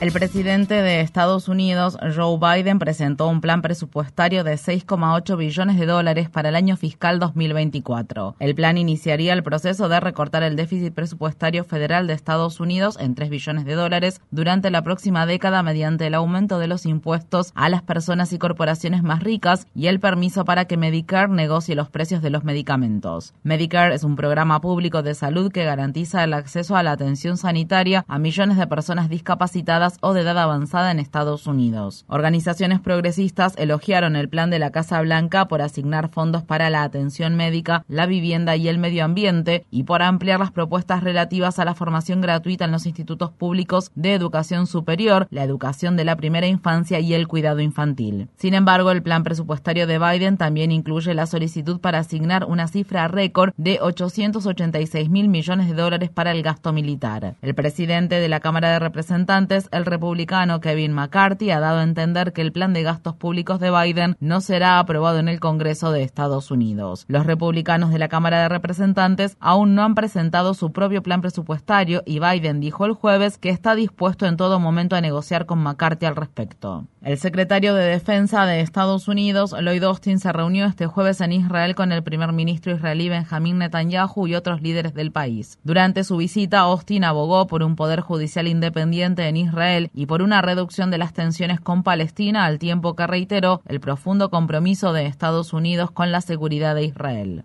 El presidente de Estados Unidos, Joe Biden, presentó un plan presupuestario de 6,8 billones de dólares para el año fiscal 2024. El plan iniciaría el proceso de recortar el déficit presupuestario federal de Estados Unidos en 3 billones de dólares durante la próxima década mediante el aumento de los impuestos a las personas y corporaciones más ricas y el permiso para que Medicare negocie los precios de los medicamentos. Medicare es un programa público de salud que garantiza el acceso a la atención sanitaria a millones de personas discapacitadas o de edad avanzada en Estados Unidos. Organizaciones progresistas elogiaron el plan de la Casa Blanca por asignar fondos para la atención médica, la vivienda y el medio ambiente y por ampliar las propuestas relativas a la formación gratuita en los institutos públicos de educación superior, la educación de la primera infancia y el cuidado infantil. Sin embargo, el plan presupuestario de Biden también incluye la solicitud para asignar una cifra récord de 886 mil millones de dólares para el gasto militar. El presidente de la Cámara de Representantes, el republicano Kevin McCarthy ha dado a entender que el plan de gastos públicos de Biden no será aprobado en el Congreso de Estados Unidos. Los republicanos de la Cámara de Representantes aún no han presentado su propio plan presupuestario y Biden dijo el jueves que está dispuesto en todo momento a negociar con McCarthy al respecto. El secretario de Defensa de Estados Unidos, Lloyd Austin, se reunió este jueves en Israel con el primer ministro israelí Benjamin Netanyahu y otros líderes del país. Durante su visita, Austin abogó por un poder judicial independiente en Israel y por una reducción de las tensiones con Palestina, al tiempo que reiteró el profundo compromiso de Estados Unidos con la seguridad de Israel.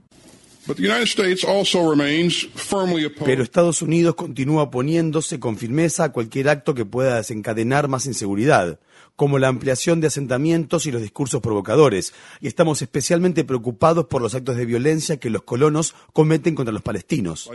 Pero Estados Unidos continúa oponiéndose con firmeza a cualquier acto que pueda desencadenar más inseguridad, como la ampliación de asentamientos y los discursos provocadores, y estamos especialmente preocupados por los actos de violencia que los colonos cometen contra los palestinos.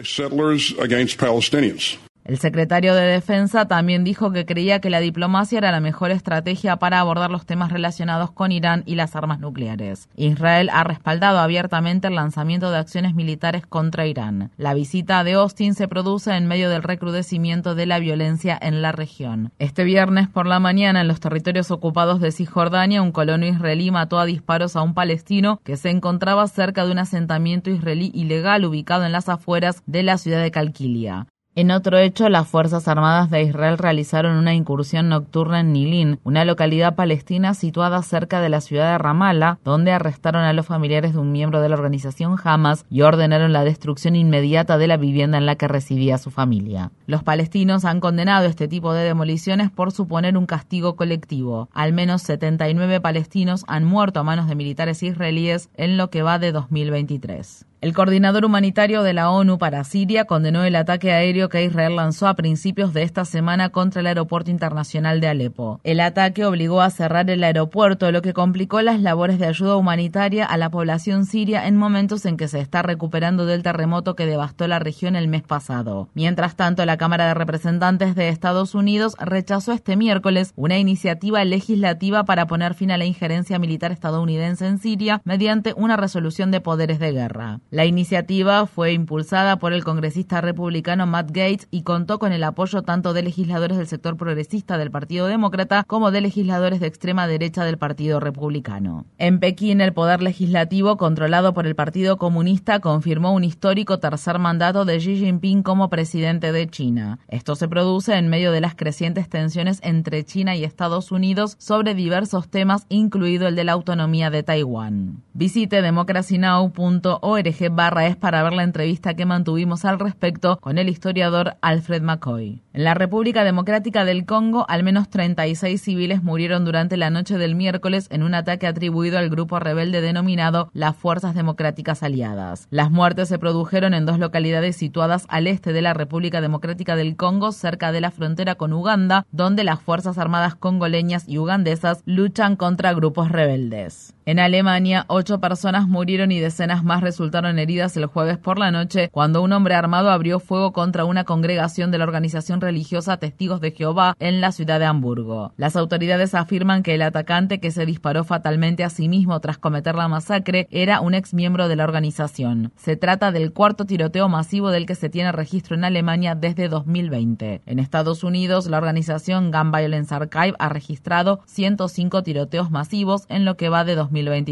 El secretario de Defensa también dijo que creía que la diplomacia era la mejor estrategia para abordar los temas relacionados con Irán y las armas nucleares. Israel ha respaldado abiertamente el lanzamiento de acciones militares contra Irán. La visita de Austin se produce en medio del recrudecimiento de la violencia en la región. Este viernes por la mañana en los territorios ocupados de Cisjordania, un colono israelí mató a disparos a un palestino que se encontraba cerca de un asentamiento israelí ilegal ubicado en las afueras de la ciudad de Calquilia. En otro hecho, las Fuerzas Armadas de Israel realizaron una incursión nocturna en Nilin, una localidad palestina situada cerca de la ciudad de Ramallah, donde arrestaron a los familiares de un miembro de la organización Hamas y ordenaron la destrucción inmediata de la vivienda en la que residía su familia. Los palestinos han condenado este tipo de demoliciones por suponer un castigo colectivo. Al menos 79 palestinos han muerto a manos de militares israelíes en lo que va de 2023. El coordinador humanitario de la ONU para Siria condenó el ataque aéreo que Israel lanzó a principios de esta semana contra el aeropuerto internacional de Alepo. El ataque obligó a cerrar el aeropuerto, lo que complicó las labores de ayuda humanitaria a la población siria en momentos en que se está recuperando del terremoto que devastó la región el mes pasado. Mientras tanto, la Cámara de Representantes de Estados Unidos rechazó este miércoles una iniciativa legislativa para poner fin a la injerencia militar estadounidense en Siria mediante una resolución de poderes de guerra. La iniciativa fue impulsada por el congresista republicano Matt Gates y contó con el apoyo tanto de legisladores del sector progresista del Partido Demócrata como de legisladores de extrema derecha del Partido Republicano. En Pekín, el poder legislativo, controlado por el Partido Comunista, confirmó un histórico tercer mandato de Xi Jinping como presidente de China. Esto se produce en medio de las crecientes tensiones entre China y Estados Unidos sobre diversos temas, incluido el de la autonomía de Taiwán. Visite democracynow.org Barra es para ver la entrevista que mantuvimos al respecto con el historiador Alfred McCoy. En la República Democrática del Congo, al menos 36 civiles murieron durante la noche del miércoles en un ataque atribuido al grupo rebelde denominado las Fuerzas Democráticas Aliadas. Las muertes se produjeron en dos localidades situadas al este de la República Democrática del Congo, cerca de la frontera con Uganda, donde las Fuerzas Armadas congoleñas y ugandesas luchan contra grupos rebeldes. En Alemania, ocho personas murieron y decenas más resultaron heridas el jueves por la noche cuando un hombre armado abrió fuego contra una congregación de la organización religiosa Testigos de Jehová en la ciudad de Hamburgo. Las autoridades afirman que el atacante que se disparó fatalmente a sí mismo tras cometer la masacre era un ex miembro de la organización. Se trata del cuarto tiroteo masivo del que se tiene registro en Alemania desde 2020. En Estados Unidos, la organización Gun Violence Archive ha registrado 105 tiroteos masivos en lo que va de 2020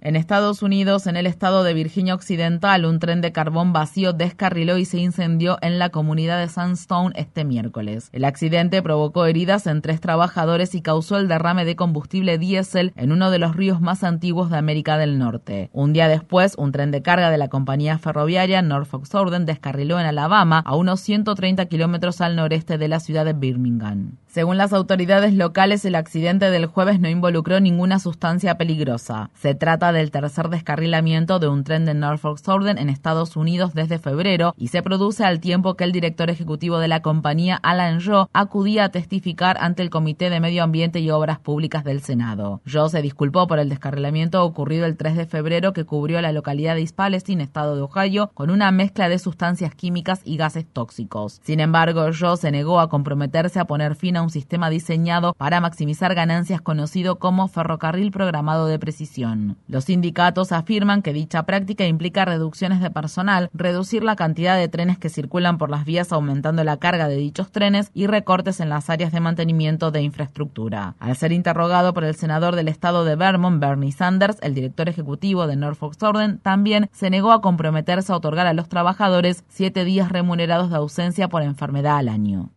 en Estados Unidos, en el estado de Virginia Occidental, un tren de carbón vacío descarriló y se incendió en la comunidad de Sandstone este miércoles. El accidente provocó heridas en tres trabajadores y causó el derrame de combustible diésel en uno de los ríos más antiguos de América del Norte. Un día después, un tren de carga de la compañía ferroviaria Norfolk Southern descarriló en Alabama, a unos 130 kilómetros al noreste de la ciudad de Birmingham. Según las autoridades locales, el accidente del jueves no involucró ninguna sustancia peligrosa. Se trata del tercer descarrilamiento de un tren de Norfolk Southern en Estados Unidos desde febrero y se produce al tiempo que el director ejecutivo de la compañía, Alan Joe, acudía a testificar ante el Comité de Medio Ambiente y Obras Públicas del Senado. Joe se disculpó por el descarrilamiento ocurrido el 3 de febrero que cubrió la localidad de East Palestine, estado de Ohio, con una mezcla de sustancias químicas y gases tóxicos. Sin embargo, Joe se negó a comprometerse a poner fin a un sistema diseñado para maximizar ganancias conocido como ferrocarril programado de precisión. Los sindicatos afirman que dicha práctica implica reducciones de personal, reducir la cantidad de trenes que circulan por las vías aumentando la carga de dichos trenes y recortes en las áreas de mantenimiento de infraestructura. Al ser interrogado por el senador del estado de Vermont, Bernie Sanders, el director ejecutivo de Norfolk Southern también se negó a comprometerse a otorgar a los trabajadores siete días remunerados de ausencia por enfermedad al año.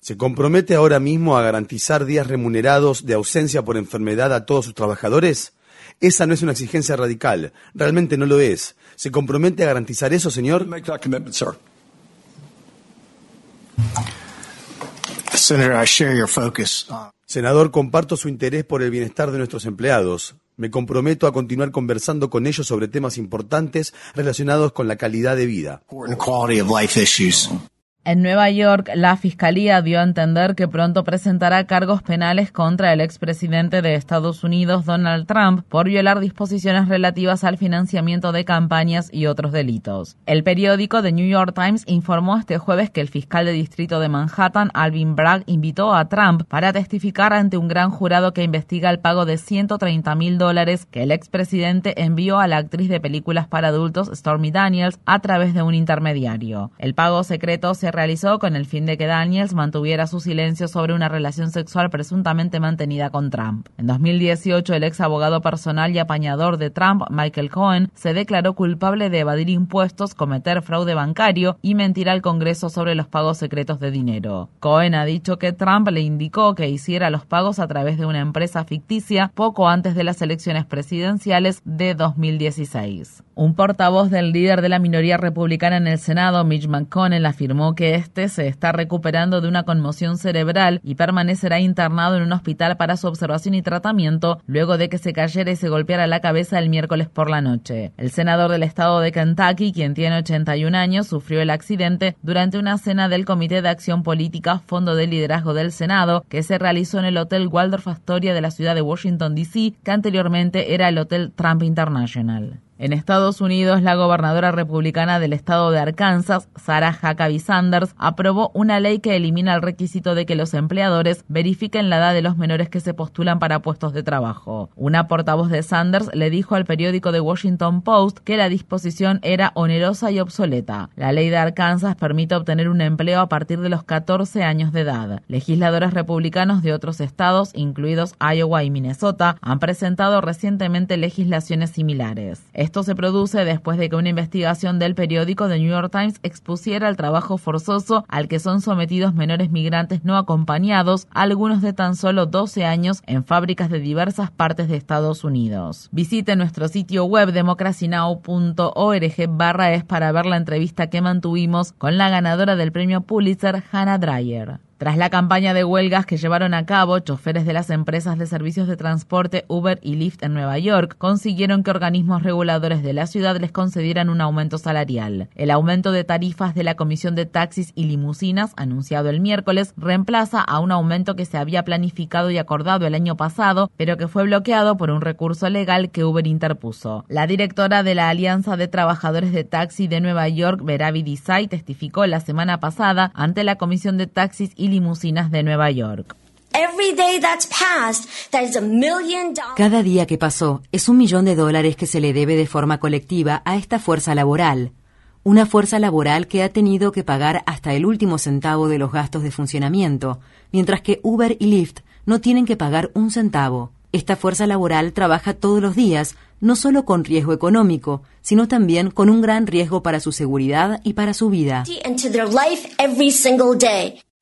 ¿Se compromete ahora mismo a garantizar días remunerados de ausencia por enfermedad a todos sus trabajadores? Esa no es una exigencia radical, realmente no lo es. ¿Se compromete a garantizar eso, señor? Senador, comparto su interés por el bienestar de nuestros empleados. Me comprometo a continuar conversando con ellos sobre temas importantes relacionados con la calidad de vida. En Nueva York, la Fiscalía dio a entender que pronto presentará cargos penales contra el expresidente de Estados Unidos, Donald Trump, por violar disposiciones relativas al financiamiento de campañas y otros delitos. El periódico The New York Times informó este jueves que el fiscal de distrito de Manhattan, Alvin Bragg, invitó a Trump para testificar ante un gran jurado que investiga el pago de 130 mil dólares que el expresidente envió a la actriz de películas para adultos Stormy Daniels a través de un intermediario. El pago secreto se realizó con el fin de que Daniels mantuviera su silencio sobre una relación sexual presuntamente mantenida con Trump. En 2018, el ex abogado personal y apañador de Trump, Michael Cohen, se declaró culpable de evadir impuestos, cometer fraude bancario y mentir al Congreso sobre los pagos secretos de dinero. Cohen ha dicho que Trump le indicó que hiciera los pagos a través de una empresa ficticia poco antes de las elecciones presidenciales de 2016. Un portavoz del líder de la minoría republicana en el Senado, Mitch McConnell, afirmó que este se está recuperando de una conmoción cerebral y permanecerá internado en un hospital para su observación y tratamiento luego de que se cayera y se golpeara la cabeza el miércoles por la noche. El senador del estado de Kentucky, quien tiene 81 años, sufrió el accidente durante una cena del Comité de Acción Política Fondo de Liderazgo del Senado que se realizó en el Hotel Waldorf Astoria de la ciudad de Washington, D.C., que anteriormente era el Hotel Trump International. En Estados Unidos, la gobernadora republicana del estado de Arkansas, Sarah Huckabee Sanders, aprobó una ley que elimina el requisito de que los empleadores verifiquen la edad de los menores que se postulan para puestos de trabajo. Una portavoz de Sanders le dijo al periódico The Washington Post que la disposición era onerosa y obsoleta. La ley de Arkansas permite obtener un empleo a partir de los 14 años de edad. Legisladores republicanos de otros estados, incluidos Iowa y Minnesota, han presentado recientemente legislaciones similares. Esto se produce después de que una investigación del periódico The New York Times expusiera el trabajo forzoso al que son sometidos menores migrantes no acompañados, algunos de tan solo 12 años, en fábricas de diversas partes de Estados Unidos. Visite nuestro sitio web democracynow.org barra es para ver la entrevista que mantuvimos con la ganadora del premio Pulitzer, Hannah Dreyer. Tras la campaña de huelgas que llevaron a cabo, choferes de las empresas de servicios de transporte Uber y Lyft en Nueva York consiguieron que organismos reguladores de la ciudad les concedieran un aumento salarial. El aumento de tarifas de la Comisión de Taxis y Limusinas, anunciado el miércoles, reemplaza a un aumento que se había planificado y acordado el año pasado, pero que fue bloqueado por un recurso legal que Uber interpuso. La directora de la Alianza de Trabajadores de Taxi de Nueva York, Veravi Desai, testificó la semana pasada ante la Comisión de Taxis y limusinas de Nueva York. Cada día que pasó es un millón de dólares que se le debe de forma colectiva a esta fuerza laboral. Una fuerza laboral que ha tenido que pagar hasta el último centavo de los gastos de funcionamiento, mientras que Uber y Lyft no tienen que pagar un centavo. Esta fuerza laboral trabaja todos los días, no solo con riesgo económico, sino también con un gran riesgo para su seguridad y para su vida.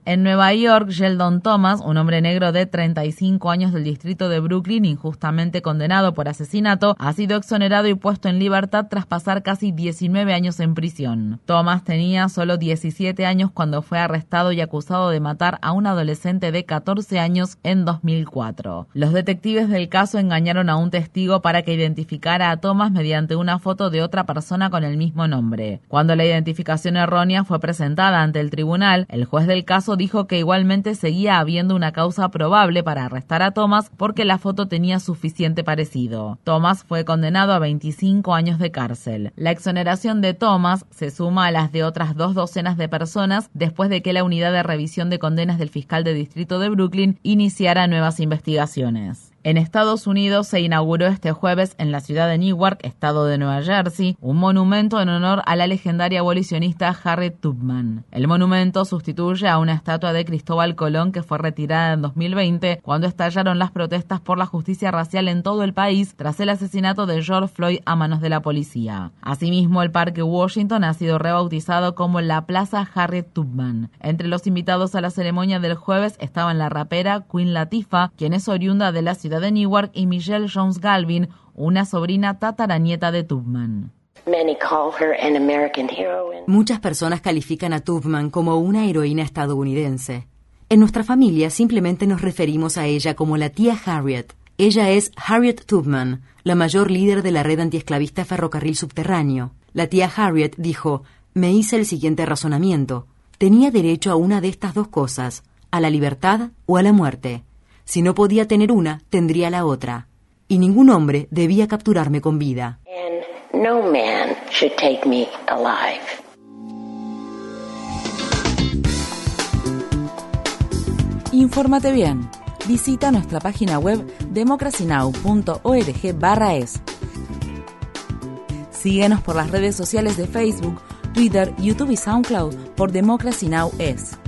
En Nueva York, Sheldon Thomas, un hombre negro de 35 años del distrito de Brooklyn, injustamente condenado por asesinato, ha sido exonerado y puesto en libertad tras pasar casi 19 años en prisión. Thomas tenía solo 17 años cuando fue arrestado y acusado de matar a un adolescente de 14 años en 2004. Los detectives del caso engañaron a un testigo para que identificara a Thomas mediante una foto de otra persona con el mismo nombre. Cuando la identificación errónea fue presentada ante el tribunal, el juez del caso dijo que igualmente seguía habiendo una causa probable para arrestar a Thomas porque la foto tenía suficiente parecido. Thomas fue condenado a 25 años de cárcel. La exoneración de Thomas se suma a las de otras dos docenas de personas después de que la unidad de revisión de condenas del fiscal de distrito de Brooklyn iniciara nuevas investigaciones. En Estados Unidos se inauguró este jueves en la ciudad de Newark, estado de Nueva Jersey, un monumento en honor a la legendaria abolicionista Harriet Tubman. El monumento sustituye a una estatua de Cristóbal Colón que fue retirada en 2020 cuando estallaron las protestas por la justicia racial en todo el país tras el asesinato de George Floyd a manos de la policía. Asimismo, el Parque Washington ha sido rebautizado como la Plaza Harriet Tubman. Entre los invitados a la ceremonia del jueves estaban la rapera Queen Latifah, quien es oriunda de la ciudad de Newark, y Michelle Jones Galvin, una sobrina tataranieta de Tubman. Muchas personas califican a Tubman como una heroína estadounidense. En nuestra familia simplemente nos referimos a ella como la tía Harriet. Ella es Harriet Tubman, la mayor líder de la red antiesclavista ferrocarril subterráneo. La tía Harriet dijo, me hice el siguiente razonamiento. Tenía derecho a una de estas dos cosas, a la libertad o a la muerte. Si no podía tener una, tendría la otra. Y ningún hombre debía capturarme con vida. no man should take me alive. Infórmate bien. Visita nuestra página web democracynow.org/es. Síguenos por las redes sociales de Facebook, Twitter, YouTube y SoundCloud por Democracy Now! es.